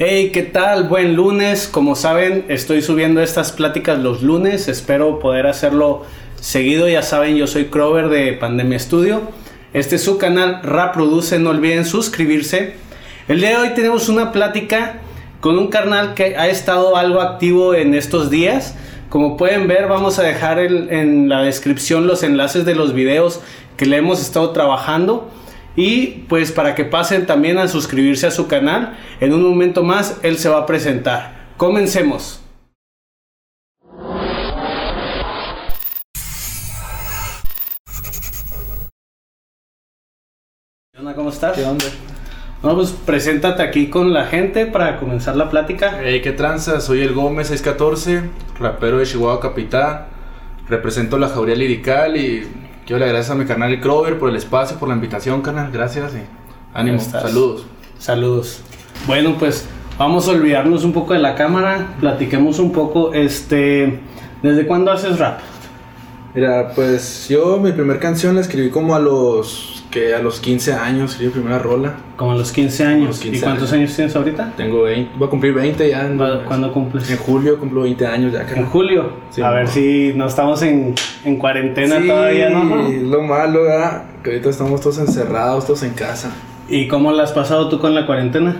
Hey, ¿qué tal? Buen lunes. Como saben, estoy subiendo estas pláticas los lunes. Espero poder hacerlo seguido. Ya saben, yo soy Crover de Pandemia Studio. Este es su canal Reproduce. No olviden suscribirse. El día de hoy tenemos una plática con un carnal que ha estado algo activo en estos días. Como pueden ver, vamos a dejar en la descripción los enlaces de los videos que le hemos estado trabajando. Y pues para que pasen también a suscribirse a su canal, en un momento más él se va a presentar. Comencemos. ¿Qué onda? ¿Cómo estás? ¿Qué onda? No, pues preséntate aquí con la gente para comenzar la plática. Hey, ¿qué tranza? Soy el Gómez 614, rapero de Chihuahua Capital. Represento la jauría lirical y Quiero le agradecer a mi canal Crover por el espacio, por la invitación, canal. Gracias y ánimo. Saludos. Saludos. Bueno, pues vamos a olvidarnos un poco de la cámara. Platiquemos un poco. Este, ¿Desde cuándo haces rap? Mira, pues yo mi primera canción la escribí como a los que a los 15 años escribí mi primera rola. Como a los 15 años. ¿Y cuántos años. tienes ahorita? Tengo 20, voy a cumplir 20 ya. ¿Cuándo cumples? En julio cumplo 20 años ya. ¿En julio? a ver si no estamos en, en cuarentena todavía, ¿no? Sí, lo malo, ¿verdad? Que ahorita estamos todos encerrados, todos en casa. ¿Y cómo la has pasado tú con la cuarentena?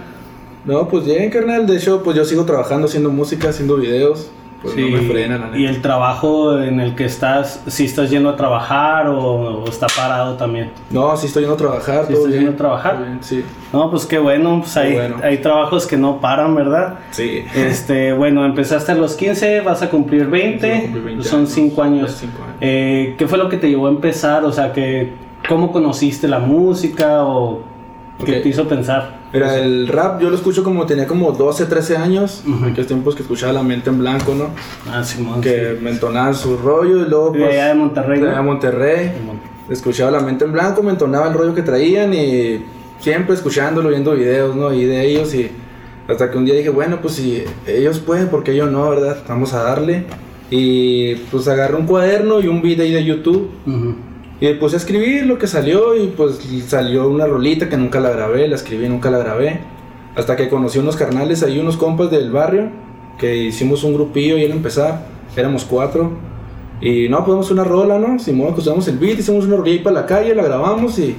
No, pues bien, carnal. De hecho, pues yo sigo trabajando, haciendo música, haciendo videos pues no me frena, ¿Y el trabajo en el que estás, si estás yendo a trabajar o, está parado también? No, sí estoy yendo a trabajar. ¿Sí estás yendo a trabajar? sí. No, pues qué bueno, pues hay, hay trabajos que no paran, ¿verdad? Sí. Este, bueno, empezaste a los 15, vas a cumplir 20, son 5 años. años. Eh, ¿Qué fue lo que te llevó a empezar? O sea, que, ¿cómo conociste la música o qué te hizo pensar? Mira, el rap yo lo escucho como tenía como 12, 13 años, en aquellos tiempos que escuchaba La Mente en Blanco, ¿no? Ah, Simón. Que me entonaba su rollo y luego. Pues, de allá de Monterrey. De allá de Monterrey. Escuchaba La Mente en Blanco, me entonaba el rollo que traían y siempre escuchándolo, viendo videos, ¿no? Y de ellos y. Hasta que un día dije, bueno, pues si ellos pueden, porque yo no, ¿verdad? Vamos a darle. Y pues agarré un cuaderno y un video de YouTube. Y puse a escribir lo que salió y pues salió una rolita que nunca la grabé, la escribí, nunca la grabé. Hasta que conocí unos carnales ahí, unos compas del barrio, que hicimos un grupillo y al empezar, éramos cuatro. Y no, pues una rola, ¿no? Simón, pues usamos el beat, hicimos una rolilla ahí para la calle, la grabamos y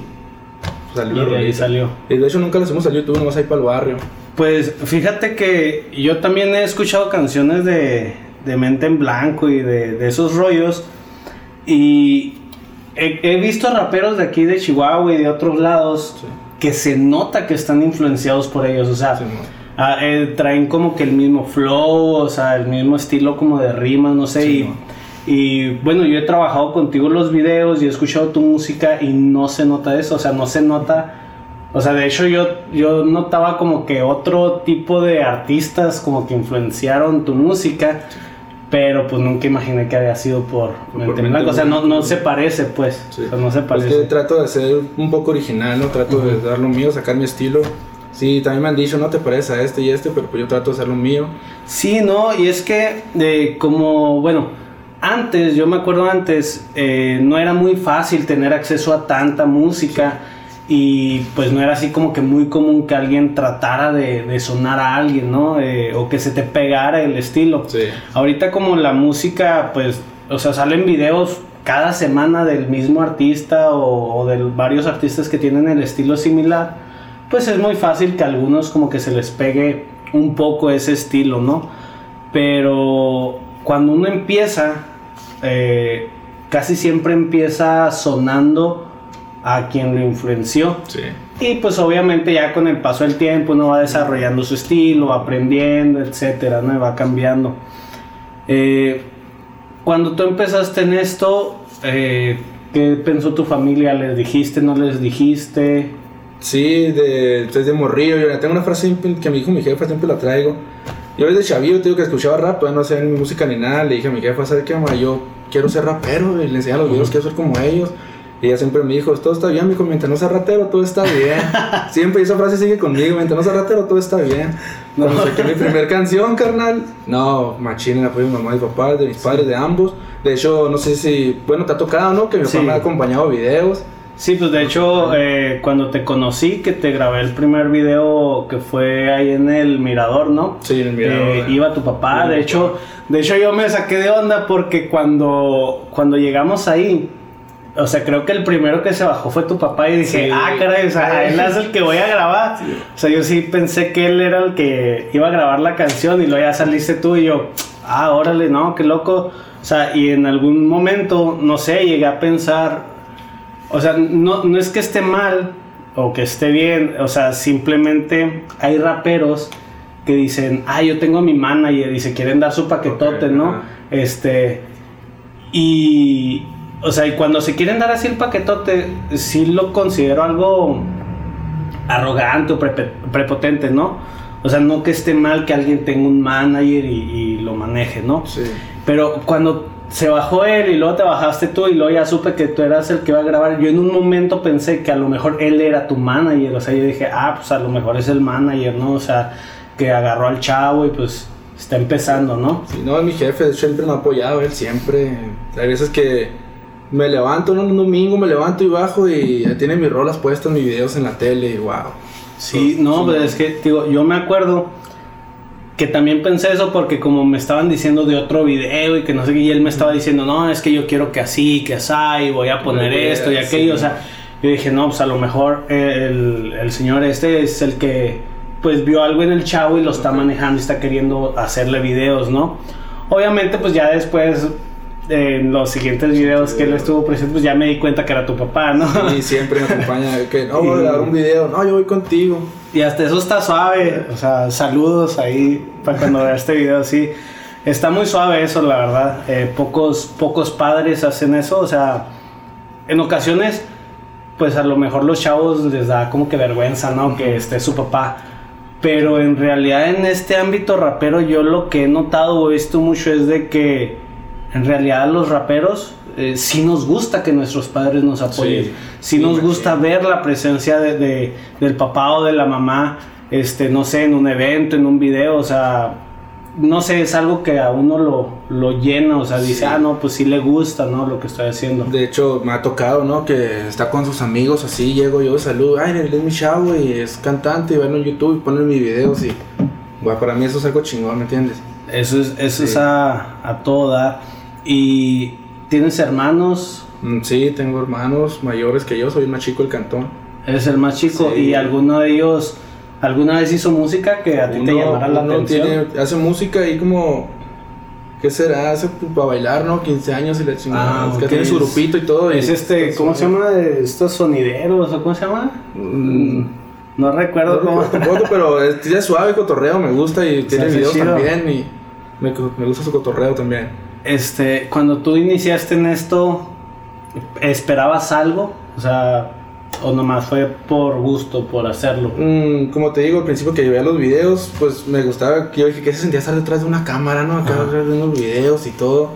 salió. Y de ahí salió. Y de hecho nunca la hicimos salió YouTube, nomás ahí para el barrio. Pues fíjate que yo también he escuchado canciones de, de Mente en Blanco y de, de esos rollos. Y he, visto raperos de aquí de Chihuahua y de otros lados que se nota que están influenciados por ellos, o sea, ah, eh, traen como que el mismo flow, o sea, el mismo estilo como de rimas, no sé, y, y, bueno, yo he trabajado contigo en los videos y he escuchado tu música y no se nota eso, o sea, no se nota... O sea, de hecho yo, yo notaba como que otro tipo de artistas como que influenciaron tu música pero pues nunca imaginé que había sido por, por O sea, no, no se parece, pues. O sea, no se parece. Es que trato de ser un poco original, ¿no? Trato de dar lo mío, sacar mi estilo. Sí, también me han dicho, no te parece a este y este, pero pues yo trato de hacer lo mío. Sí, no, y es que, de como, bueno, antes, yo me acuerdo antes, eh, no era muy fácil tener acceso a tanta música y pues no era así como que muy común que alguien tratara de, sonar a alguien, ¿no? Eh, o que se te pegara el estilo. Sí. Ahorita como la música, pues, o sea, salen videos cada semana del mismo artista o, de varios artistas que tienen el estilo similar, pues es muy fácil que a algunos como que se les pegue un poco ese estilo, ¿no? Pero cuando uno empieza, eh, casi siempre empieza sonando a quien lo influenció. Y pues obviamente ya con el paso del tiempo uno va desarrollando su estilo, aprendiendo, etcétera, ¿no? va cambiando. Eh, cuando tú empezaste en esto, eh, ¿qué pensó tu familia? ¿Les dijiste, no les dijiste? Sí, de, desde morrillo. Yo tengo una frase que me dijo mi jefa, siempre la traigo. Yo desde chavillo, digo que escuchaba rap, no hacía ni música ni nada. Le dije a mi jefa, ¿sabes qué, mamá? Yo quiero ser rapero. Y le enseñaba los videos, quiero ser como ellos. Y ella siempre me dijo, todo está bien, mijo, mientras no sea ratero, todo está bien. siempre esa frase sigue conmigo, mientras no sea ratero, todo está bien. No. sé qué mi primera canción, carnal. No, machín el apoyo de mi mamá y papá, de mis padres, de ambos. De hecho, no sé si, bueno, te ha tocado, ¿no? Que mi papá me ha acompañado videos. Sí, pues de hecho, eh, cuando te conocí, que te grabé el primer video que fue ahí en el Mirador, ¿no? Sí, en el Mirador. Eh, iba tu papá, de hecho, de hecho yo me saqué de onda porque cuando, cuando llegamos ahí, o sea, creo que el primero que se bajó fue tu papá y dije, Sí. ah, caray, o sea, él es el que voy a grabar. O sea, yo sí pensé que él era el que iba a grabar la canción y luego ya saliste tú y yo, ah, órale, no, qué loco. O sea, y en algún momento, no sé, llegué a pensar, o sea, no, no es que esté mal o que esté bien, o sea, simplemente hay raperos que dicen, ah, yo tengo a mi manager y se quieren dar su paquetote, Ok, ¿no? Este, y, o sea, y cuando se quieren dar así el paquetote, sí lo considero algo arrogante o prepotente, ¿no? O sea, no que esté mal que alguien tenga un manager y, y lo maneje, ¿no? Sí. Pero cuando se bajó él y luego te bajaste tú y luego ya supe que tú eras el que iba a grabar, yo en un momento pensé que a lo mejor él era tu manager, o sea, yo dije, ah, pues a lo mejor es el manager, ¿no? O sea, que agarró al chavo y pues está empezando, ¿no? Sí, no, es mi jefe, de hecho, siempre me ha apoyado, él siempre. Hay veces que me levanto, ¿no? un domingo me levanto y bajo y ya tiene mis rolas puestas, mis videos en la tele y wow. Sí, no, pues es que, digo, yo me acuerdo que también pensé eso porque como me estaban diciendo de otro video y que no sé qué, y él me estaba diciendo, no, es que yo quiero que así, que así, y voy a poner esto y aquello, sí. o sea, yo dije, no, pues a lo mejor el, el señor este es el que, pues vio algo en el chavo y lo está manejando y está queriendo hacerle videos, ¿no? Obviamente, pues ya después, en los siguientes videos que él estuvo presente, pues ya me di cuenta que era tu papá, ¿no? Y siempre me acompaña, que no, voy a grabar un video, no, yo voy contigo. Y hasta eso está suave. O sea, saludos ahí para cuando vea este video. Sí, está muy suave eso, la verdad. Eh, pocos, pocos padres hacen eso. O sea, en ocasiones, pues a lo mejor los chavos les da como que vergüenza, ¿no? Que esté su papá. Pero en realidad en este ámbito rapero yo lo que he notado o he visto mucho es de que en realidad los raperos eh, sí nos gusta que nuestros padres nos apoyen. Sí, Sí, nos gusta ver la presencia de, de- del papá o de la mamá, este, no sé, en un evento, en un video, o sea, no sé, es algo que a uno lo, lo llena, o sea, dice, Sí. ah, no, pues sí le gusta, ¿no? Lo que estoy haciendo. De hecho, me ha tocado, ¿no? Que está con sus amigos así, llego yo, saludo, ay, él es mi chavo y es cantante y verlo en YouTube y ponen mis videos y, bueno, para mí eso es algo chingón, ¿me entiendes? Eso es, eso es Sí. a, a toda. Y tienes hermanos, Mm, Sí, tengo hermanos mayores que yo, soy el más chico del cantón. eres el más chico, Sí. y alguno de ellos alguna vez hizo música que a ti te Uno- llamara la uno atención. tiene- hace música ahí como, ¿qué será? Hace para bailar, ¿no? 15 años y la chingada. Ah, es que ok, tiene su grupito y todo. y- Es este, ¿cómo se llama? Estos sonideros, o cómo se llama? Mm, No recuerdo No cómo. tampoco, pero es, es suave cotorreo, me gusta y tiene videos chido. también y me, me gusta su cotorreo también. Este, cuando tú iniciaste en esto, ¿esperabas algo? O sea, o nomás fue por gusto, por hacerlo. Mm, como te digo, al principio que veía los videos, pues me gustaba, que yo dije que se sentía estar detrás de una cámara, ¿no? Acá viendo los videos y todo.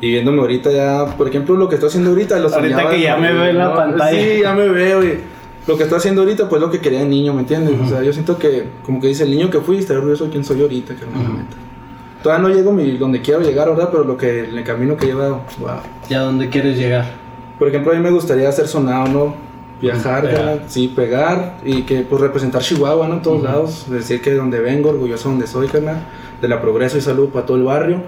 Y viéndome ahorita ya, por ejemplo, lo que estoy haciendo ahorita, Ahorita soñaba que ya me veo en la ¿no? pantalla. Sí, ya me veo y lo que estoy haciendo ahorita, pues lo que quería de niño, ¿me entiendes? Ujú. O sea, yo siento que, como que dice, el niño que fui, estaré orgulloso de quién soy ahorita, que Ujú. Todavía no llego mi, donde quiero llegar, ¿verdad? Pero lo que, el camino que he llevado, wow. ¿Y a dónde quieres llegar? Por ejemplo, a mí me gustaría hacer sonado, ¿no? Viajar, Pegar. sí, pegar y que pues representar Chihuahua, ¿no? En todos Ujú. lados, decir que de donde vengo, orgulloso de donde soy, carnal, de la progreso y salud para todo el barrio.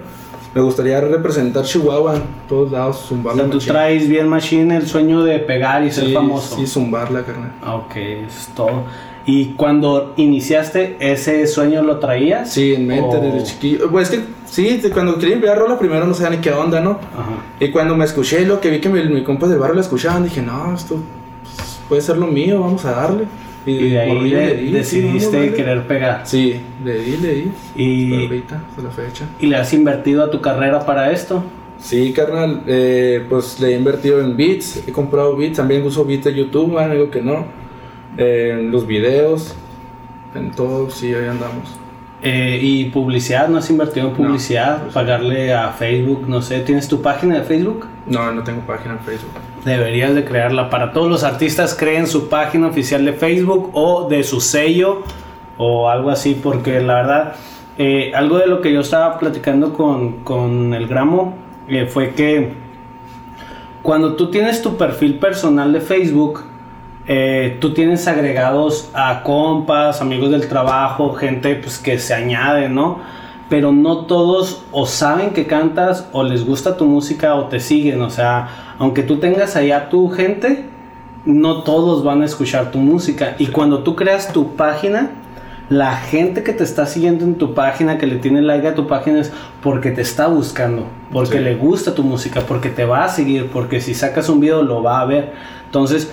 Me gustaría representar Chihuahua en todos lados, O zumbarla. sea, tú machín. traes bien machine el sueño de pegar y ser sí, famoso. Sí, zumbarla, carnal. Ah, Ok, eso es todo. ¿Y cuando iniciaste, ese sueño lo traías? Sí, en mente O- desde chiquillo. Pues es que sí, cuando quería enviar rola primero no sabía ni qué onda, ¿no? Ajá. Y cuando me escuché lo que vi que mi, mi compa del barrio la escuchaban, dije, no, esto pues, puede ser lo mío, vamos a darle. Y de ahí de- le di, sí, decidiste a darle. querer pegar. Sí, le di, le di. Y- Hasta ahorita, hasta la fecha. ¿Y le has invertido a tu carrera para esto? Sí, carnal, eh, pues le he invertido en beats, he comprado beats, también uso beats de YouTube, no digo que no. En los videos, en todo, sí, ahí andamos. Eh, ¿Y publicidad? ¿No has invertido en publicidad? pues- Pagarle a Facebook, no sé. ¿Tienes tu página de Facebook? No, no tengo página en Facebook. Deberías de crearla. Para todos los artistas creen su página oficial de Facebook o de su sello o algo así, porque la verdad, eh, algo de lo que yo estaba platicando con, con el Gramo eh, fue que cuando tú tienes tu perfil personal de Facebook, eh, tú tienes agregados a compas, amigos del trabajo, gente pues que se añade, ¿no? Pero no todos o saben que cantas o les gusta tu música o te siguen, o sea, aunque tú tengas allá tu gente, no todos van a escuchar tu música. Y cuando tú creas tu página, la gente que te está siguiendo en tu página, que le tiene like a tu página, es porque te está buscando, porque Sí. le gusta tu música, porque te va a seguir, porque si sacas un video lo va a ver. Entonces,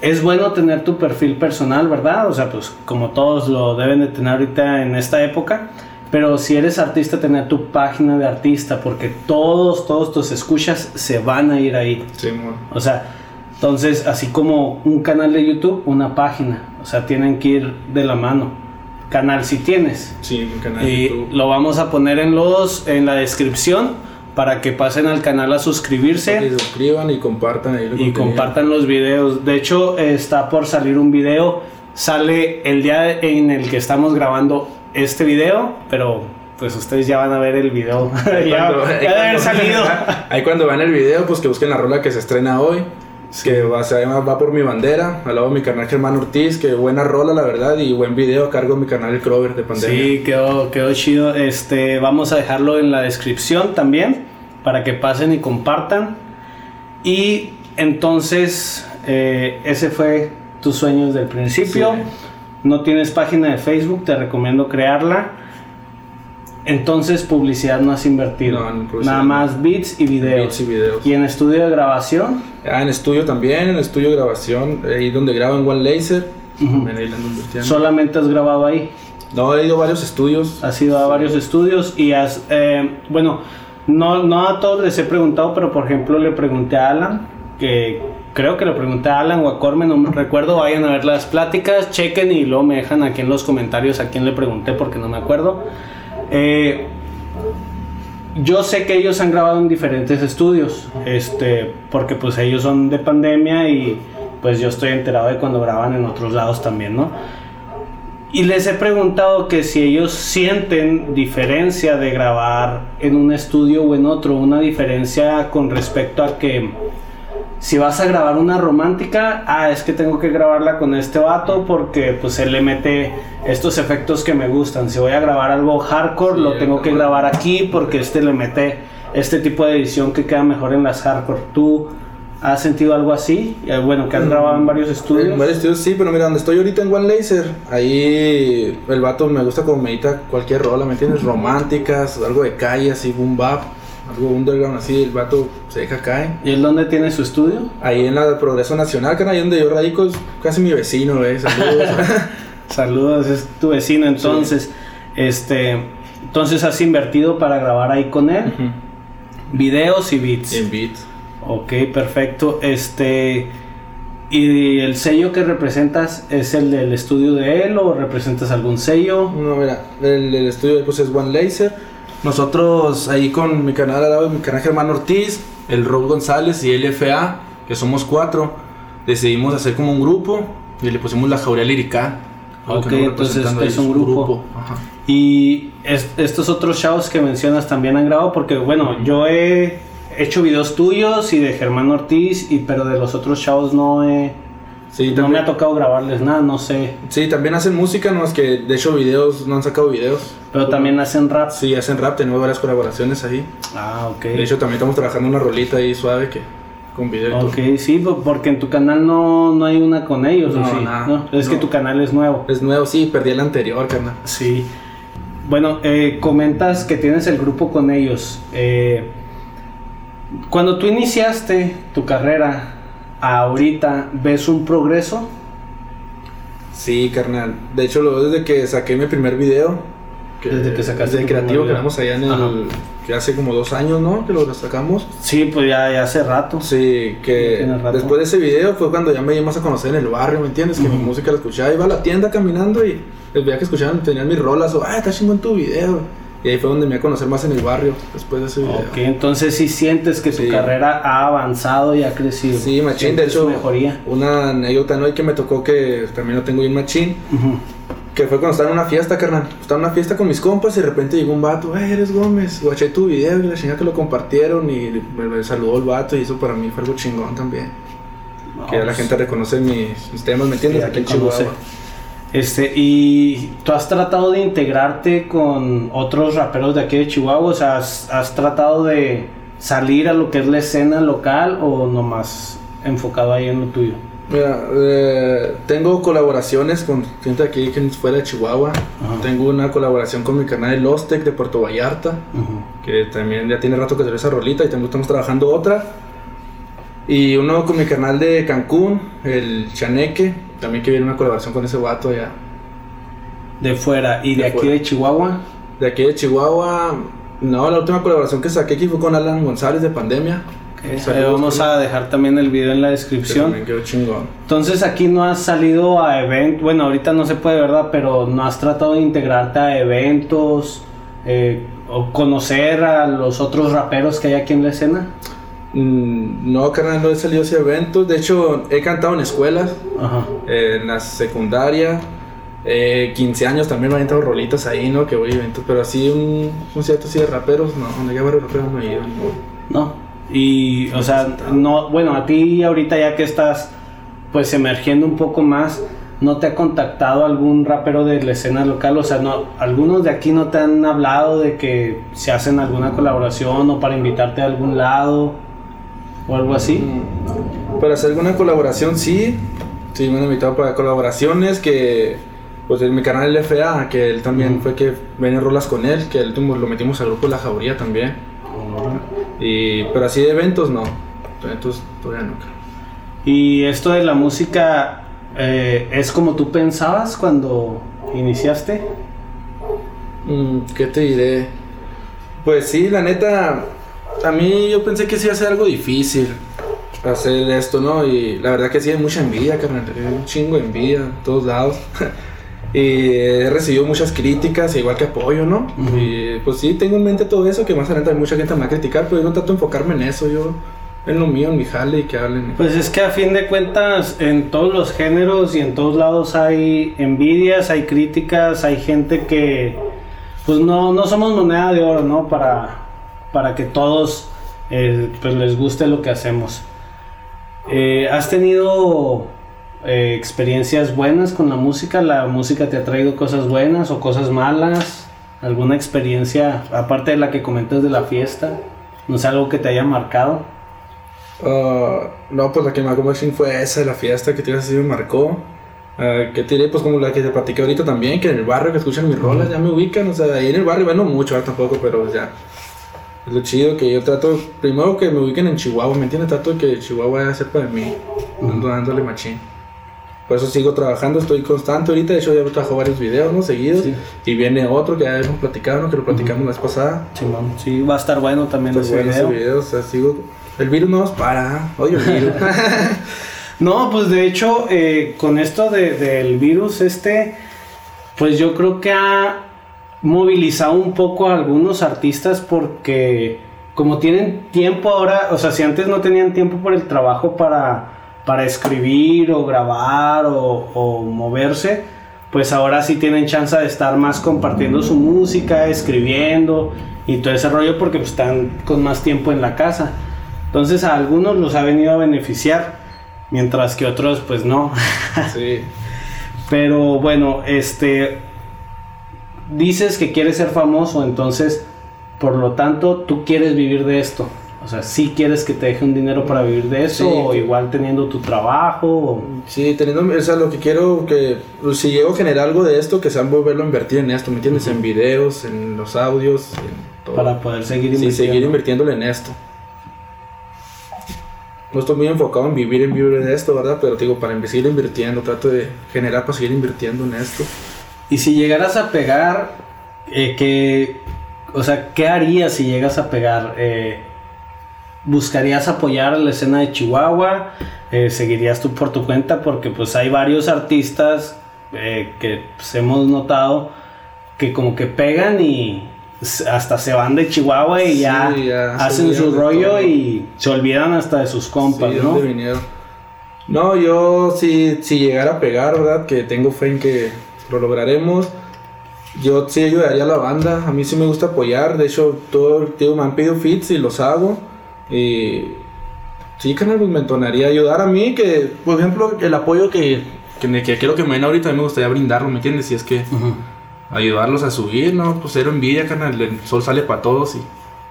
es bueno tener tu perfil personal, ¿verdad? O sea, pues como todos lo deben de tener ahorita en esta época. Pero si eres artista, tener tu página de artista, porque todos, todos tus escuchas se van a ir ahí. Sí, mo. O sea, entonces, así como un canal de YouTube, una página. O sea, tienen que ir de la mano. Canal si tienes. Sí, mi canal de Y YouTube. lo vamos a poner en los en la descripción para que pasen al canal a Que suscribirse se suscriban y compartan ahí y compartan los videos. De hecho, está por salir un video. Sale el día en el que estamos grabando este video, pero pues ustedes ya van a ver el video. Ahí ya cuando- ahí ya debe haber salido. Ahí cuando vean el video, pues que busquen la rola que se estrena hoy. Que va, Va por mi bandera, al lado de mi canal Germán Ortiz, que buena rola la verdad y buen video a cargo de mi canal El Crover de pandemia. Sí, quedó, quedó chido. Este, vamos a dejarlo en la descripción también para que pasen y compartan. Y entonces, eh, ese fue tus sueños del principio. Sí. No tienes página de Facebook, te recomiendo crearla. Entonces, publicidad no has invertido. No, publicidad Nada no. más beats y videos. Beats y videos. Y en estudio de grabación, Ah, en estudio también, en estudio de grabación, ahí donde grabo en One Laser. Solamente has grabado ahí. No, he ido a varios estudios. Has ido a varios estudios y has, eh, bueno, no, no a todos les he preguntado, pero por ejemplo le pregunté a Alan, que creo que le pregunté a Alan o a Corme, no me recuerdo, vayan a ver las pláticas, chequen y luego me dejan aquí en los comentarios a quién le pregunté porque no me acuerdo. Eh, yo sé que ellos han grabado en diferentes estudios, este, porque pues ellos son de pandemia y pues yo estoy enterado de cuando graban en otros lados también, ¿no? Y les he preguntado que si ellos sienten diferencia de grabar en un estudio o en otro, una diferencia con respecto a que si vas a grabar una romántica, ah, es que tengo que grabarla con este vato porque pues él le mete estos efectos que me gustan. Si voy a grabar algo hardcore, Sí, lo tengo que grabar aquí porque este le mete este tipo de edición que queda mejor en las hardcore. ¿Tú has sentido algo así? Eh, Bueno, que has grabado en varios estudios. En varios estudios sí, pero mira, donde estoy ahorita en One Laser, ahí el vato me gusta como medita cualquier rola, ¿me entiendes? Románticas, algo de calle, así, boom bap, algo underground, así, el vato se deja caer. ¿Y él dónde tiene su estudio? Ahí en la Progreso Nacional, que ahí donde yo radico, es casi mi vecino, ¿ves? Saludos. Saludos, es tu vecino entonces. Este, entonces has invertido para grabar ahí con él videos y beats. en beats. Ok, perfecto. Este y el sello que representas es el del estudio de él o representas algún sello? No, mira, el, el estudio pues es One Laser. Nosotros ahí con mi canal de mi canal Germán Ortiz, el Rob González y LFA, que somos cuatro, decidimos hacer como un grupo y le pusimos la Jauría Lírica. Ok, entonces representando es un grupo. Y es- estos otros shows que mencionas también han grabado porque bueno, yo he hecho videos tuyos y de Germán Ortiz y pero de los otros shows no he Sí, no también, me ha tocado grabarles nada, no sé. sí, también hacen música, no es que de hecho videos, no han sacado videos. Pero también hacen rap. Sí, hacen rap, tenemos varias colaboraciones ahí. Ah, ok. De hecho, también estamos trabajando una rolita ahí suave que con video. Ok, sí, po- porque en tu canal no, no hay una con ellos, ¿o No, sí? nada, No, es que tu canal es nuevo. Es nuevo, sí, perdí el anterior, carnal. Sí. Bueno, eh, comentas que tienes el grupo con ellos. Eh, cuando tú iniciaste tu carrera, ahorita, ¿ves un progreso? Sí, carnal. De hecho, lo veo desde que saqué mi primer video. Desde que sacaste Desde tu creativo que video. vamos allá en el. Ajá. Que hace como dos años, ¿no? Que lo sacamos. Sí, pues ya, ya hace rato. Sí, que después de ese video fue cuando ya me di más a conocer en el barrio, ¿me entiendes? Que mi música la escuchaba, iba a la tienda caminando y les veía que escuchaban, tenían mis rolas o, ah, está chingón tu video. Y ahí fue donde me di a conocer más en el barrio, después de ese video. Ok, entonces sí sientes que tu Sí. carrera ha avanzado y ha crecido. Sí, machín, de hecho, mejoría. una anécdota, ¿no? Y que me tocó que también lo tengo bien machín. Ujú. Que fue cuando estaba en una fiesta, carnal. Estaba en una fiesta con mis compas y de repente llegó un vato, hey, eres Gómez, guaché tu video y la chingada que lo compartieron y me, saludó el vato y eso para mí fue algo chingón también. No, que ya la pues, gente reconoce mis, mis temas, ¿me entiendes? Aquí en. Chihuahua. Este, y tú has tratado de integrarte con otros raperos de aquí de Chihuahua, o sea, has, has tratado de salir a lo que es la escena local o nomás enfocado ahí en lo tuyo. Mira, eh, tengo colaboraciones con gente aquí que fuera de Chihuahua. Ajá. Tengo una colaboración con mi canal de Lostec de Puerto Vallarta. Ujú. que también ya tiene rato que salió esa rolita y también estamos trabajando otra. Y uno con mi canal de Cancún, el Chaneque, también que viene una colaboración con ese vato ya. De fuera y de, De aquí fuera. de Chihuahua. De aquí de Chihuahua, no, la última colaboración que saqué aquí fue con Alan González de Pandemia. Saludos, vamos a dejar también el video en la descripción. también quedó chingón. Entonces aquí no has salido a eventos, bueno ahorita no se puede, ¿verdad? Pero no has tratado de integrarte a eventos eh, o conocer a los otros raperos que hay aquí en la escena. Mm, No, carnal, no he salido hacia eventos. De hecho, he cantado en escuelas, Ajá. eh, en la secundaria. Eh, 15 años también me han entrado rolitas ahí, ¿no? Que voy a eventos. Pero así, un, cierto así de raperos, no, donde haya varios raperos no he ido. no. No. Y, o sea, no, bueno, a ti ahorita ya que estás pues emergiendo un poco más, ¿no te ha contactado algún rapero de la escena local? O sea, no, algunos de aquí no te han hablado de que se hacen alguna colaboración o para invitarte a algún lado o algo así. Para hacer alguna colaboración, sí. Sí, me han invitado para colaboraciones que... Pues en mi canal LFA, que él también fue que ven rolas con él, que él lo metimos al grupo La Jauría también. Y, pero así de eventos no. Eventos todavía no. Y esto de la música eh, es como tú pensabas cuando iniciaste. Mm, ¿Qué te diré? Pues sí, la neta, a mí yo pensé que sí iba a ser algo difícil hacer esto, ¿no? Y la verdad que sí hay mucha envidia, carnal, hay un chingo de envidia en todos lados. y he recibido muchas críticas, igual que apoyo, ¿no? Y pues sí, tengo en mente todo eso, que más adelante hay mucha gente me va a criticar, pero yo no trato de enfocarme en eso, yo en lo mío, en mi jale y que hablen. Pues es que a fin de cuentas en todos los géneros y en todos lados hay envidias, hay críticas, hay gente que pues no, no somos moneda de oro, ¿no? Para, para que todos eh, pues les guste lo que hacemos. Eh, ¿Has tenido eh, experiencias buenas con la música? ¿La música te ha traído cosas buenas o cosas malas? ¿Alguna experiencia, aparte de la que comentas de la fiesta? No sé, algo que te haya marcado. Ah, no, pues la que me marcó fue esa, la fiesta que tienes así me marcó. Ah, que tiré, pues como la que te platiqué ahorita también, que en el barrio que escuchan mis rolas ya me ubican, o sea, ahí en el barrio, bueno, mucho, ahora tampoco, pero ya. Lo chido que yo trato, primero que me ubiquen en Chihuahua, ¿me entiendes? Trato de que Chihuahua sepa de mí, ando dándole machín. Por eso sigo trabajando, estoy constante ahorita, de hecho ya trabajo varios videos, ¿no? Seguidos. Sí. Y viene otro que ya hemos platicado, ¿no? Que lo platicamos la vez pasada. Simón, sí, va a estar bueno también bueno ese video. o sea, sigo... El virus no nos para, odio el virus. No, pues de hecho, eh, con esto de- del virus este, pues yo creo que ha movilizado un poco a algunos artistas porque como tienen tiempo ahora, o sea, si antes no tenían tiempo por el trabajo para, para escribir o grabar o, o moverse, pues ahora sí tienen chance de estar más compartiendo su música, escribiendo y todo ese rollo porque pues, están con más tiempo en la casa. Entonces a algunos los ha venido a beneficiar, mientras que otros pues no. sí. Pero bueno, este dices que quieres ser famoso, entonces por lo tanto tú quieres vivir de esto. O sea, sí quieres que te deje un dinero para vivir de eso, Sí. o igual teniendo tu trabajo. o- Sí, teniendo, o sea, lo que quiero que, si llego a generar algo de esto, que sea volverlo a invertir en esto, ¿me entiendes? En videos, en los audios, en todo. para poder seguir Sí, invirtiendo. seguir invirtiéndole en esto. No estoy muy enfocado en vivir en vivir de esto, ¿verdad? Pero te digo, para seguir invirtiendo, trato de generar para seguir invirtiendo en esto. Y si llegaras a pegar, eh, ¿qué, o sea, ¿qué harías si llegas a pegar? Eh, ¿Buscarías apoyar la escena de Chihuahua? Eh, ¿Seguirías tú por tu cuenta? Porque pues hay varios artistas que pues, hemos notado que como que pegan y hasta se van de Chihuahua y Sí, ya, hacen su rollo todo. y se olvidan hasta de sus compas, Sí, ¿no? No, yo si, si llegara a pegar, ¿verdad? Que tengo fe en que lo lograremos. Yo sí ayudaría a la banda, a mí sí me gusta apoyar, de hecho todo el tiempo me han pedido fits y los hago. Y sí, canal, pues me entonaría ayudar a mí, que por ejemplo el apoyo que, que, que quiero que me den ahorita, a mí me gustaría brindarlo, ¿me entiendes? Si es que ayudarlos a subir, ¿no? Pues cero envidia, canal, el sol sale para todos y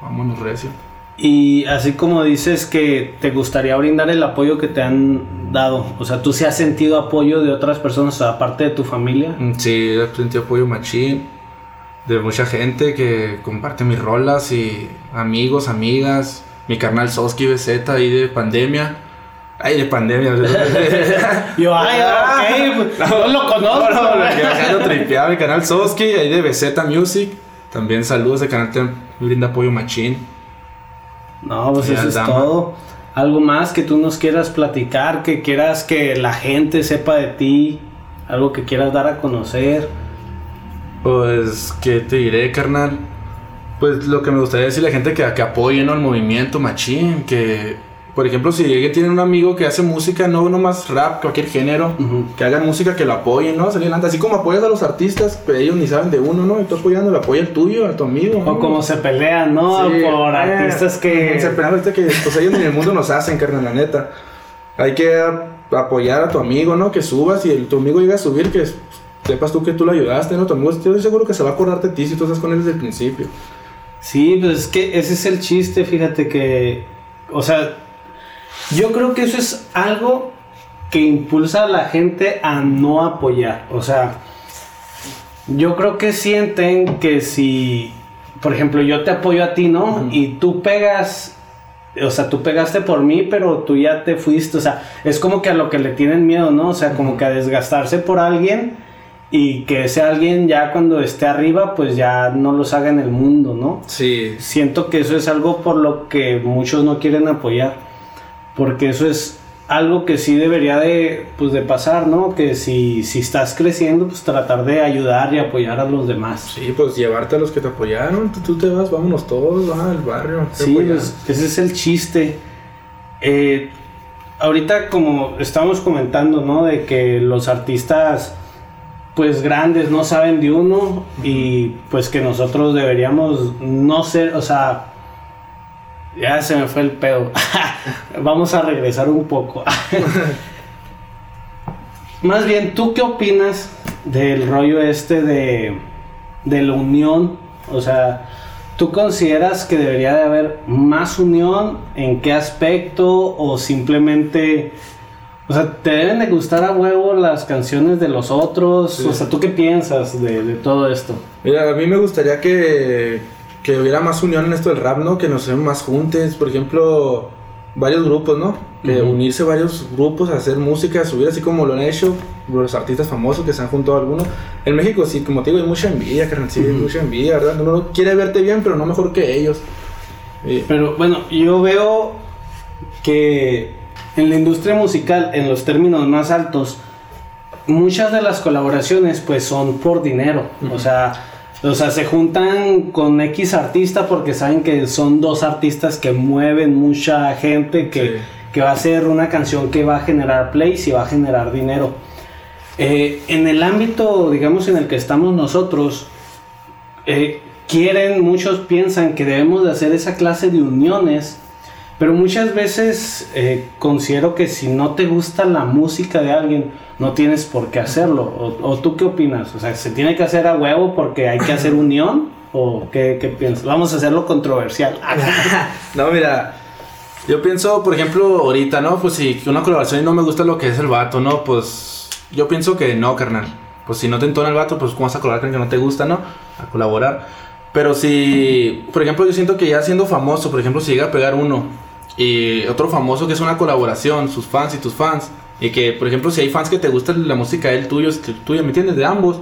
vámonos recio. Y así como dices que te gustaría brindar el apoyo que te han dado, o sea, ¿tú sí has sentido apoyo de otras personas aparte de tu familia? Mm, Sí, he sentido apoyo machín de mucha gente que comparte mis rolas y amigos, amigas, mi carnal Soski BZ ahí de pandemia. Ay, de pandemia. Yo, ay, ok, pues, no lo conozco. No, no, que acá lo tripeaba, mi canal Soski, ahí de BZ Music. También saludos, ese canal te brinda apoyo machín. No, pues eso al es Dama. todo. Algo más que tú nos quieras platicar, que quieras que la gente sepa de ti, algo que quieras dar a conocer. Pues, ¿qué te diré, carnal? Pues lo que me gustaría decir a la gente que, que apoye ¿no? el movimiento machín, que, por ejemplo, si alguien tiene un amigo que hace música, no nomás rap, cualquier género, que hagan música que lo apoyen, ¿no? Salir adelante. Así como apoyas a los artistas, que ellos ni saben de uno, ¿no? Y tú apoyando, le apoya el tuyo, a tu amigo. ¿no? O como se pelean, ¿no? Sí, Por eh, artistas que... Se pelean ahorita que pues ellos en el mundo nos hacen, carnal, la neta. Hay que apoyar a tu amigo, ¿no? Que subas y el, tu amigo llega a subir, que sepas tú que tú lo ayudaste, ¿no? Tu amigo, estoy seguro que se va a acordar de ti si tú estás con él desde el principio. Sí, pues es que ese es el chiste, fíjate que, o sea, yo creo que eso es algo que impulsa a la gente a no apoyar. O sea, yo creo que sienten que si, por ejemplo, yo te apoyo a ti, ¿no? Y tú pegas, o sea, tú pegaste por mí, pero tú ya te fuiste. O sea, es como que a lo que le tienen miedo, ¿no? O sea, como que a desgastarse por alguien y que ese alguien ya cuando esté arriba, pues ya no los haga en el mundo, ¿no? Sí. Siento que eso es algo por lo que muchos no quieren apoyar. Porque eso es algo que sí debería de, pues, de pasar, ¿no? Que si, si estás creciendo, pues tratar de ayudar y apoyar a los demás. Sí, pues llevarte a los que te apoyaron, tú, tú te vas, vámonos todos, va al barrio. Sí, pues, ese es el chiste. Eh, ahorita como estamos comentando, ¿no? De que los artistas, pues grandes, no saben de uno y pues que nosotros deberíamos no ser, o sea, ya se me fue el pedo. Vamos a regresar un poco. Más bien, ¿tú qué opinas del rollo este de, de la unión? O sea, ¿tú consideras que debería de haber más unión? ¿En qué aspecto? ¿O simplemente... O sea, ¿te deben de gustar a huevo las canciones de los otros? Sí. O sea, ¿tú qué piensas de, de todo esto? Mira, a mí me gustaría que, que hubiera más unión en esto del rap, ¿no? Que nos sean más juntes, por ejemplo, varios grupos, ¿no? Que Ujú. unirse varios grupos a hacer música, a subir así como lo han hecho los artistas famosos que se han juntado algunos. En México sí, como te digo, hay mucha envidia, carnal, sí, hay Ujú. mucha envidia, ¿verdad? Uno quiere verte bien, pero no mejor que ellos. Y- Pero bueno, yo veo que en la industria musical, en los términos más altos, muchas de las colaboraciones pues son por dinero. O sea, o sea, se juntan con X artista porque saben que son dos artistas que mueven mucha gente, que, Sí. que va a ser una canción que va a generar plays y va a generar dinero. Eh, en el ámbito, digamos, en el que estamos nosotros, eh, quieren, muchos piensan que debemos de hacer esa clase de uniones, pero muchas veces eh, considero que si no te gusta la música de alguien, no tienes por qué hacerlo. O, tú qué opinas? O sea, ¿se tiene que hacer a huevo porque hay que hacer unión? ¿O qué, qué piensas? Vamos a hacerlo controversial. No, mira, yo pienso, por ejemplo, ahorita, ¿no? Pues si una colaboración y no me gusta lo que es el vato, ¿no? Pues yo pienso que no, carnal. Pues si no te entona el vato, pues ¿cómo vas a colaborar con que no te gusta, no? A colaborar. Pero si, por ejemplo, yo siento que ya siendo famoso, por ejemplo, si llega a pegar uno y otro famoso que es una colaboración, sus fans y tus fans, y que, por ejemplo, si hay fans que te gusta la música de él, tuyo, es tuya, ¿me entiendes? De ambos.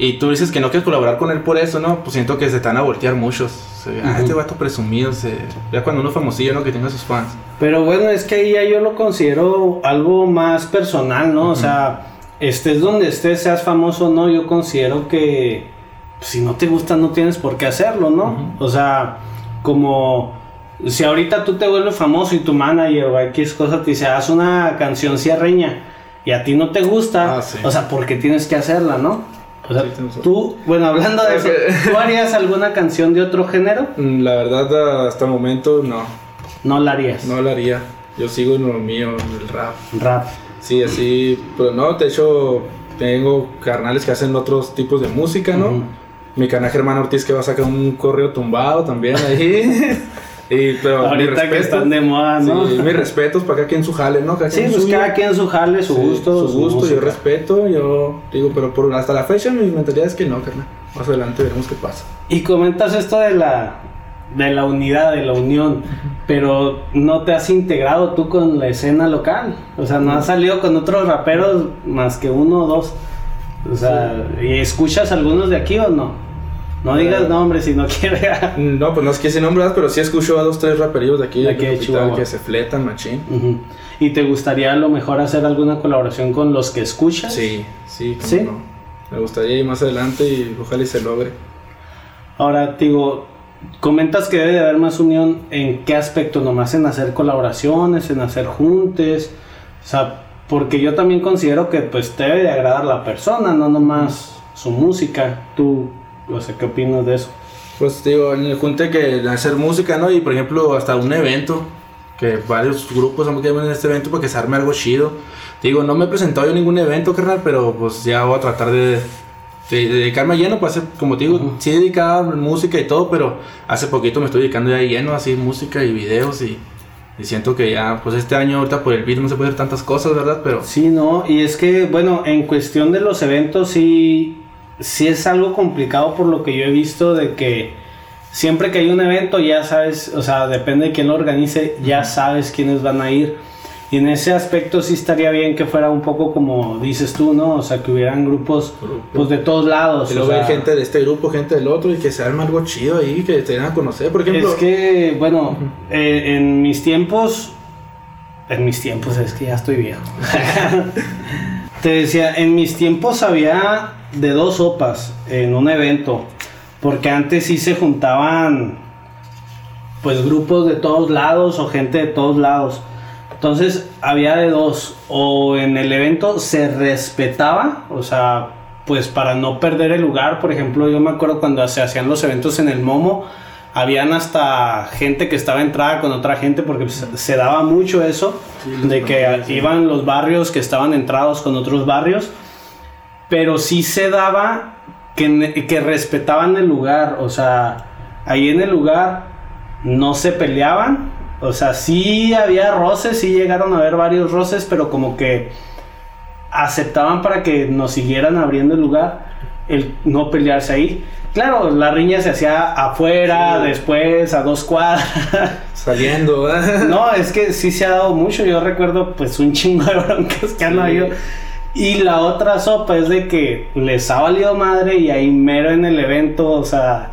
Y tú dices que no quieres colaborar con él por eso, ¿no? Pues siento que se van a voltear muchos. Se- Ah, Ujú. este vato presumido, se... ya cuando uno es famosillo, ¿no? Que tenga sus fans. Pero bueno, es que ahí ya yo lo considero algo más personal, ¿no? O sea, estés donde estés, seas famoso o no, yo considero que pues, si no te gusta no tienes por qué hacerlo, ¿no? O sea, como si ahorita tú te vuelves famoso y tu manager o X cosa te dice, haz una canción cierreña y a ti no te gusta, Ah, sí. o sea, porque tienes que hacerla, ¿no? O sea, Sí, tú, bueno, hablando de eso. ¿tú harías alguna canción de otro género? Mm, La verdad, hasta el momento no, No la harías. no lo haría. Yo sigo en lo mío, en el rap. Rap. Sí, así, pero no, de hecho, tengo carnales que hacen otros tipos de música, ¿no? Mi canal Germán Ortiz que va a sacar un correo tumbado también ahí. y, pero Ahorita que respeto- están de moda, ¿no? Sí, mis respetos para cada quien su jale, ¿no? Cada Sí, pues suyo. cada quien su jale, su Sí, gusto. Su gusto, yo respeto, yo digo, pero por hasta la fecha mi mentalidad es que no, carnal. Más adelante veremos qué pasa. Y comentas esto de la de la unidad, de la unión, pero no te has integrado tú con la escena local. O sea, no has salido con otros raperos más que uno o dos. O sea, ¿y escuchas algunos de aquí o no? No digas nombres si no quieres. No, pues no es que se nombras, pero sí escucho a dos, tres raperillos de aquí, De aquí de Chihuahua. que se fletan, machín. ¿Y te gustaría a lo mejor hacer alguna colaboración con los que escuchas? Sí, sí, ¿Sí? no. Me gustaría ir más adelante y ojalá y se logre. Ahora, digo, comentas que debe de haber más unión en qué aspecto, nomás en hacer colaboraciones, en hacer juntes, o sea, porque yo también considero que pues debe de agradar la persona, no nomás su música. Tú, no sé, ¿qué opinas de eso? Pues digo, en el junte que hacer música, ¿no? Y por ejemplo, hasta un evento, que varios grupos han quedado en este evento para que se arme algo chido. Digo, no me he presentado yo en ningún evento, carnal, pero pues ya voy a tratar de, de- de dedicarme lleno, pues como te digo, Ujú. sí he dedicado a música y todo, pero hace poquito me estoy dedicando ya lleno, así, música y videos y, y siento que ya, pues este año ahorita por el beat no se puede hacer tantas cosas, ¿verdad? Pero Sí, no, y es que, bueno, en cuestión de los eventos sí, sí es algo complicado por lo que yo he visto de que siempre que hay un evento ya sabes, o sea, depende de quién lo organice, ya sabes quiénes van a ir. Y en ese aspecto sí estaría bien que fuera un poco como dices tú, ¿no? O sea, que hubieran grupos pues de todos lados. y luego sea, gente de este grupo, gente del otro y que se arme algo chido ahí, que te den a conocer, por ejemplo. Es que, bueno, eh, en mis tiempos, en mis tiempos, es que ya estoy viejo. Te decía, en mis tiempos había de dos sopas en un evento, porque antes sí se juntaban, pues grupos de todos lados o gente de todos lados. Entonces había de dos, o en el evento se respetaba, o sea, pues para no perder el lugar, por ejemplo, yo me acuerdo cuando se hacían los eventos en el Momo, habían hasta gente que estaba entrada con otra gente porque pues, se daba mucho eso, Sí, de que sí. iban los barrios que estaban entrados con otros barrios, pero sí se daba que, que respetaban el lugar, o sea, ahí en el lugar no se peleaban, o sea, sí había roces, sí llegaron a haber varios roces, pero como que aceptaban para que nos siguieran abriendo el lugar, el no pelearse ahí. Claro, la riña se hacía afuera, Sí. después, a dos cuadras. Saliendo, ¿verdad? No, es que sí se ha dado mucho. Yo recuerdo pues un chingo de broncas que han Sí. habido. Y la otra sopa es de que les ha valido madre y ahí mero en el evento, o sea,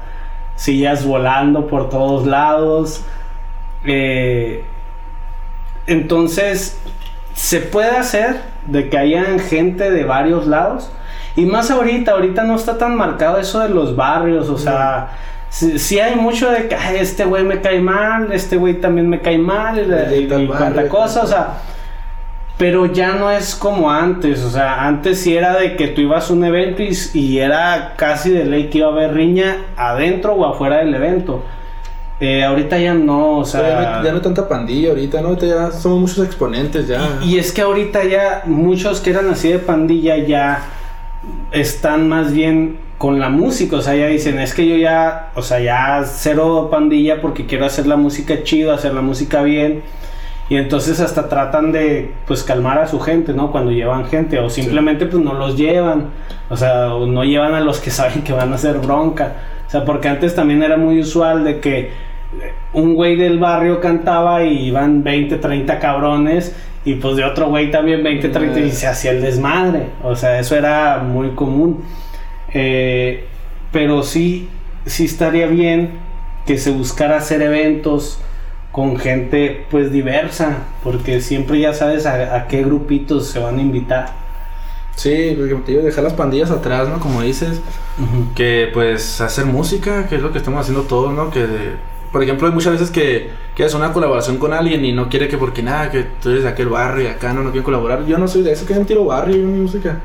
sillas volando por todos lados. Eh, entonces, se puede hacer de que hayan gente de varios lados. Y más ahorita, ahorita no está tan marcado eso de los barrios, o sea, sí, sí hay mucho de que "Ay, este güey me cae mal, este güey también me cae mal, y, de y tal cuanta barrio, cosa, o sea, pero ya no es como antes, o sea, antes sí era de que tú ibas a un evento y, y era casi de ley que iba a haber riña adentro o afuera del evento. Eh, ahorita ya no, o sea, ya, no ya no hay tanta pandilla ahorita, ¿no? Ahorita ya somos muchos exponentes ya. Y, y es que ahorita ya muchos que eran así de pandilla ya están más bien con la música, o sea, ya dicen, es que yo ya, o sea, ya cero pandilla porque quiero hacer la música chido, hacer la música bien. Y entonces hasta tratan de pues calmar a su gente, ¿no? Cuando llevan gente o simplemente pues no los llevan, o sea, o no llevan a los que saben que van a hacer bronca. O sea, porque antes también era muy usual de que un güey del barrio cantaba y iban 20, 30 cabrones y pues de otro güey también 20, 30 y se hacía el desmadre. O sea, eso era muy común. Eh, pero sí, sí estaría bien que se buscara hacer eventos con gente pues diversa, porque siempre ya sabes a, a qué grupitos se van a invitar. Sí, porque te digo, dejar las pandillas atrás, ¿no? Como dices, que pues hacer música, que es lo que estamos haciendo todos, ¿no? Que, por ejemplo, hay muchas veces que, que haces una colaboración con alguien y no quiere que porque nada, que tú eres de aquel barrio y acá no, no quieren colaborar. Yo no soy de eso, que yo no tiro barrio, mi música.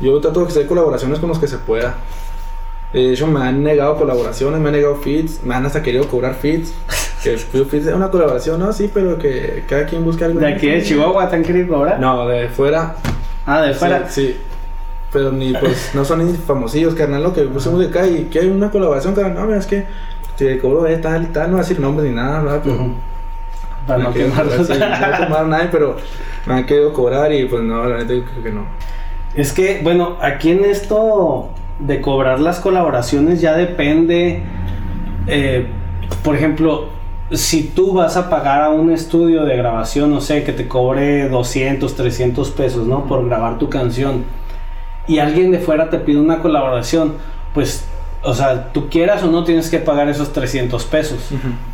Yo trato de hacer colaboraciones con los que se pueda. De hecho, me han negado colaboraciones, me han negado feeds, me han hasta querido cobrar feeds. Que feeds es una colaboración, no, sí, pero que cada quien busque algo. ¿De aquí de Chihuahua te han querido cobrar? No, de fuera. Ah, de fuera. Sí, sí. Pero ni, pues, no son ni famosillos, carnal, lo que puse música y que hay una colaboración, carnal. No, mira, es que te cobro de tal y tal, no voy a decir nombres ni nada, ¿verdad? Pero, Ujú. Para no cobrar, sí, no a quemar nadie, pero me han querido cobrar y pues no, la neta yo creo que no. Es que, bueno, aquí en esto de cobrar las colaboraciones ya depende. eh, por ejemplo, si tú vas a pagar a un estudio de grabación, no sé, que te cobre 200, 300 pesos, ¿no? Por grabar tu canción. Y alguien de fuera te pide una colaboración, pues, o sea, tú quieras o no tienes que pagar esos 300 pesos.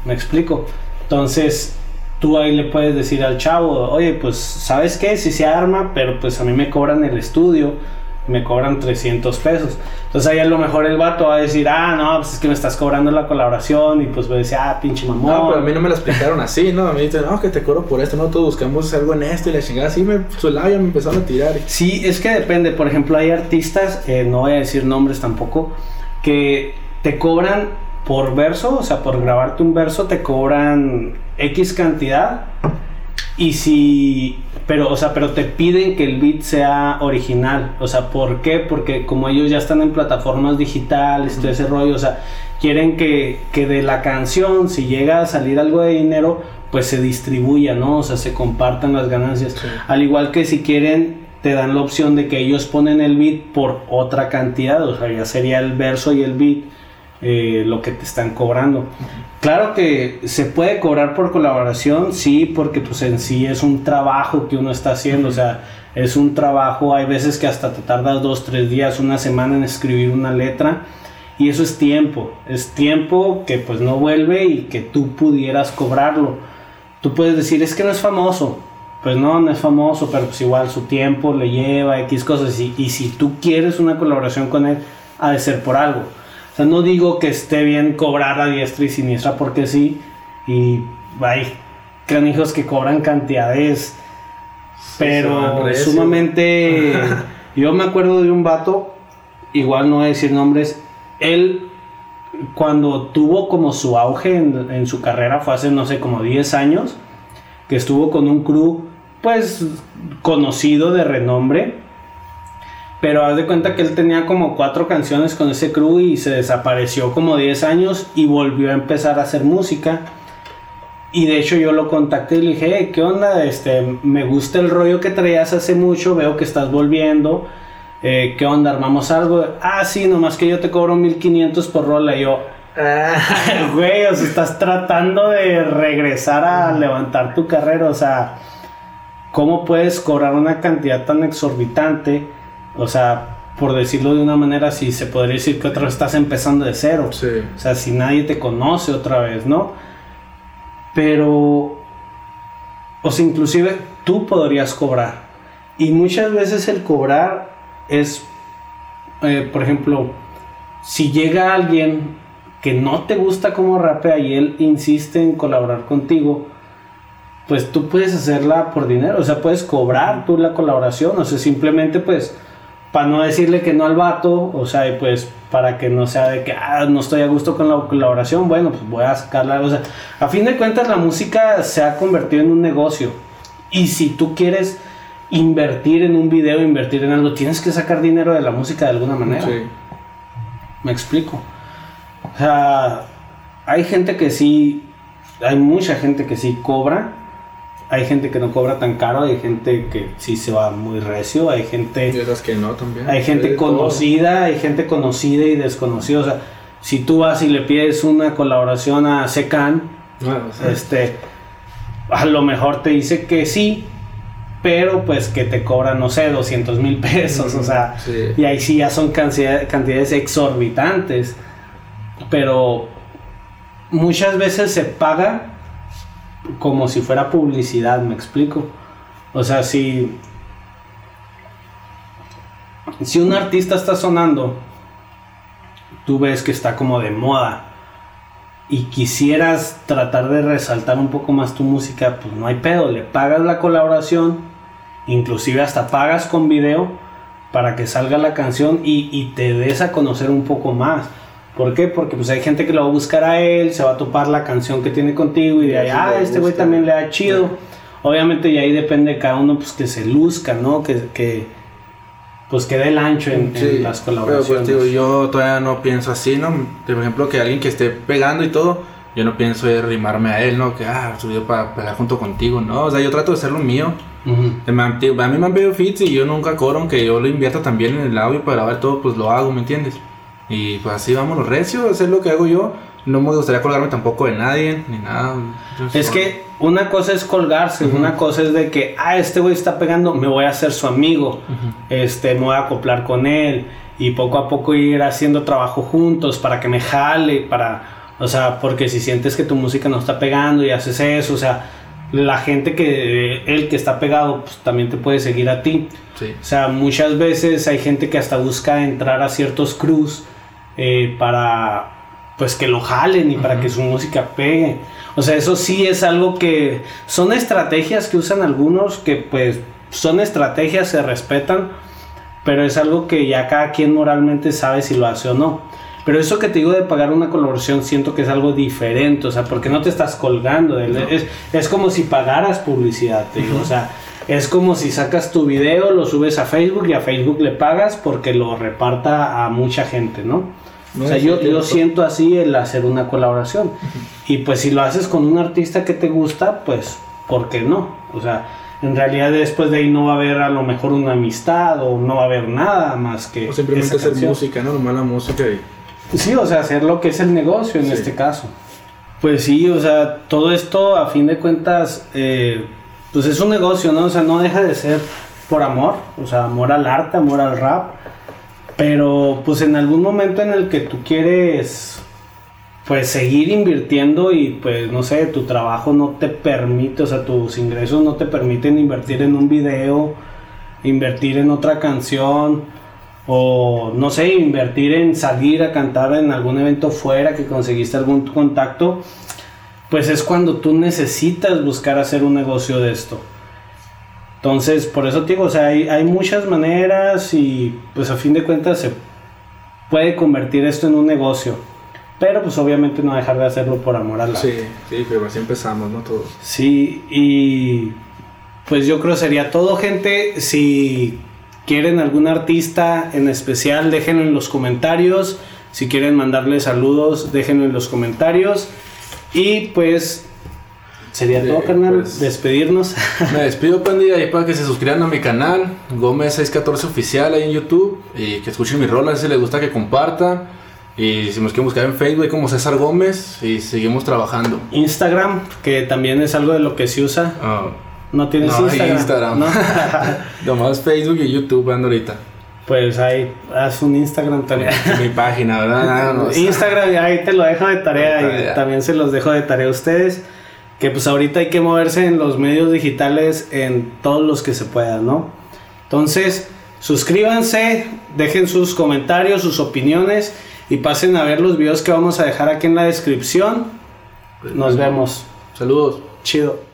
¿Me explico? Entonces, tú ahí le puedes decir al chavo, oye, pues, ¿sabes qué? Si se arma, pero pues a mí me cobran el estudio, me cobran 300 pesos. Entonces ahí a lo mejor el vato va a decir, ah, no, pues es que me estás cobrando la colaboración y pues voy a decir, ah, pinche mamón. No, pero a mí no me lo explicaron así, ¿no? A mí dicen, no, que te cobro por esto, no, todos buscamos algo en esto y la chingada. Así me, su labio me empezaron a tirar. Sí, es que depende. Por ejemplo, hay artistas, eh, no voy a decir nombres tampoco, que te cobran por verso, o sea, por grabarte un verso te cobran X cantidad. Y si, pero, o sea, pero te piden que el beat sea original. O sea, ¿por qué? Porque como ellos ya están en plataformas digitales, todo ese rollo, o sea, quieren que, que de la canción, si llega a salir algo de dinero, pues se distribuya, ¿no? O sea, se compartan las ganancias. Sí. Al igual que si quieren, te dan la opción de que ellos ponen el beat por otra cantidad, o sea, ya sería el verso y el beat eh, lo que te están cobrando. Claro que se puede cobrar por colaboración, sí, porque pues en sí es un trabajo que uno está haciendo, o sea, es un trabajo, hay veces que hasta te tardas dos, tres días, una semana en escribir una letra. Y eso es tiempo, es tiempo que pues no vuelve y que tú pudieras cobrarlo. Tú puedes decir, es que no es famoso. Pues no, no es famoso, pero pues igual su tiempo le lleva X cosas. Y, y si tú quieres una colaboración con él, ha de ser por algo. O sea, no digo que esté bien cobrar a diestra y siniestra porque sí. Y hay canijos que cobran cantidades, pero sumamente... Yo me acuerdo de un vato, igual no voy a decir nombres, él cuando tuvo como su auge en, en su carrera fue hace no sé como 10 años que estuvo con un crew pues conocido de renombre pero haz de cuenta que él tenía como cuatro canciones con ese crew y se desapareció como 10 años y volvió a empezar a hacer música y de hecho yo lo contacté y le dije, "Hey, ¿qué onda? Este, me gusta el rollo que traías hace mucho, veo que estás volviendo. Eh, ¿Qué onda? ¿Armamos algo? Ah, sí, nomás que yo te cobro 1500 por rola. Y yo, güey, o sea, estás tratando de regresar a levantar tu carrera. O sea, ¿cómo puedes cobrar una cantidad tan exorbitante? O sea, por decirlo de una manera, si se podría decir que otra vez estás empezando de cero. Sí. O sea, si nadie te conoce otra vez, ¿no? Pero, o sea, inclusive tú podrías cobrar. Y muchas veces el cobrar es, eh, por ejemplo, si llega alguien que no te gusta cómo rapea y él insiste en colaborar contigo, pues tú puedes hacerla por dinero, o sea, puedes cobrar tú la colaboración, o sea, simplemente pues para no decirle que no al vato, o sea, y pues para que no sea de que ah, no estoy a gusto con la colaboración, bueno, pues voy a sacarla, o sea, a fin de cuentas la música se ha convertido en un negocio. Y si tú quieres invertir en un video, invertir en algo, tienes que sacar dinero de la música de alguna manera. Sí. Me explico. O sea, hay gente que sí, hay mucha gente que sí cobra, hay gente que no cobra tan caro, hay gente que sí se va muy recio, hay Y gente, esas que no también. hay gente todo. conocida, hay gente conocida y desconocida. O sea, si tú vas y le pides una colaboración a Secan, Ah, este, a lo mejor te dice que sí, pero pues que te cobran, no sé, 200 mil pesos, o sea, Sí. y ahí sí ya son cantidad- cantidades exorbitantes, pero muchas veces se paga como si fuera publicidad, me explico. O sea, si, si un artista está sonando, tú ves que está como de moda y quisieras tratar de resaltar un poco más tu música, pues no hay pedo, le pagas la colaboración, inclusive hasta pagas con video, para que salga la canción y, y te des a conocer un poco más. ¿Por qué? Porque pues hay gente que lo va a buscar a él, se va a topar la canción que tiene contigo y de ahí, Sí, ah, este güey también le da chido. Obviamente y ahí depende de cada uno pues que se luzca, ¿no? Que, que pues que dé el ancho en, las pero colaboraciones. pues digo, yo todavía no pienso así, ¿no? Por ejemplo, que alguien que esté pegando y todo, yo no pienso de rimarme a él, ¿no? Que, ah, subió para pegar junto contigo, ¿no? O sea, yo trato de hacer lo mío. Man- tío, A mí me han pedido fits y yo nunca cobro, aunque yo lo invierto también en el audio para grabar todo, pues lo hago, ¿me entiendes? Y pues así vamos los recios, hacer lo que hago yo. No me gustaría colgarme tampoco de nadie, ni nada. Es solo. que una cosa es colgarse, una cosa es de que, ah, este güey está pegando, me voy a hacer su amigo, este, me voy a acoplar con él y poco a poco ir haciendo trabajo juntos para que me jale, para, o sea, porque si sientes que tu música no está pegando y haces eso, o sea, la gente que, él que está pegado, pues también te puede seguir a ti. Sí. O sea, muchas veces hay gente que hasta busca entrar a ciertos crews eh, para pues que lo jalen y para que su música pegue. O sea, eso sí es algo que son estrategias que usan algunos que pues son estrategias, se respetan, pero es algo que ya cada quien moralmente sabe si lo hace o no. Pero eso que te digo de pagar una colaboración siento que es algo diferente, o sea, porque no te estás colgando. de. Es, es como si pagaras publicidad, te digo, o sea, es como si sacas tu video, lo subes a Facebook y a Facebook le pagas porque lo reparta a mucha gente, ¿no? No, o sea, yo, yo siento así el hacer una colaboración. Y pues si lo haces con un artista que te gusta, pues, ¿por qué no? O sea, en realidad después de ahí no va a haber a lo mejor una amistad o no va a haber nada más que... O simplemente hacer canción. música, ¿no? Nomás la música y... Sí, o sea, hacer lo que es el negocio en Sí. este caso. Pues sí, o sea, todo esto a fin de cuentas, eh, pues es un negocio, ¿no? O sea, no deja de ser por amor, o sea, amor al arte, amor al rap. Pero pues en algún momento en el que tú quieres pues seguir invirtiendo y pues no sé, tu trabajo no te permite, o sea, tus ingresos no te permiten invertir en un video, invertir en otra canción o no sé, invertir en salir a cantar en algún evento fuera que conseguiste algún contacto, pues es cuando tú necesitas buscar hacer un negocio de esto. Entonces, por eso te digo, o sea, hay, hay muchas maneras y pues a fin de cuentas se puede convertir esto en un negocio. Pero pues obviamente no dejar de hacerlo por amor al arte. Sí, sí, pero así empezamos, ¿no? Todos. Sí, y pues yo creo sería todo, gente. Si quieren algún artista en especial, déjenlo en los comentarios. Si quieren mandarle saludos, déjenlo en los comentarios. Y pues sería todo, carnal. pues. Despedirnos. Me despido, pandilla, y para que se suscriban a mi canal, Gómez614 Oficial ahí en YouTube, y que escuchen mis rolas, si les gusta que compartan. Y si nos quieren buscar en Facebook, como César Gómez, y seguimos trabajando. Instagram, que también es algo de lo que se usa. Ah, No tienes No, Instagram. Instagram. ¿no? nomás Facebook y YouTube ando ahorita. pues ahí, haz un Instagram también. mi página, ¿verdad? No, Instagram, ahí te lo dejo de tarea y también se los dejo de tarea a ustedes. Que pues ahorita hay que moverse en los medios digitales en todos los que se puedan, ¿no? Entonces, suscríbanse, dejen sus comentarios, sus opiniones y pasen a ver los videos que vamos a dejar aquí en la descripción. Nos vemos. Saludos. Chido.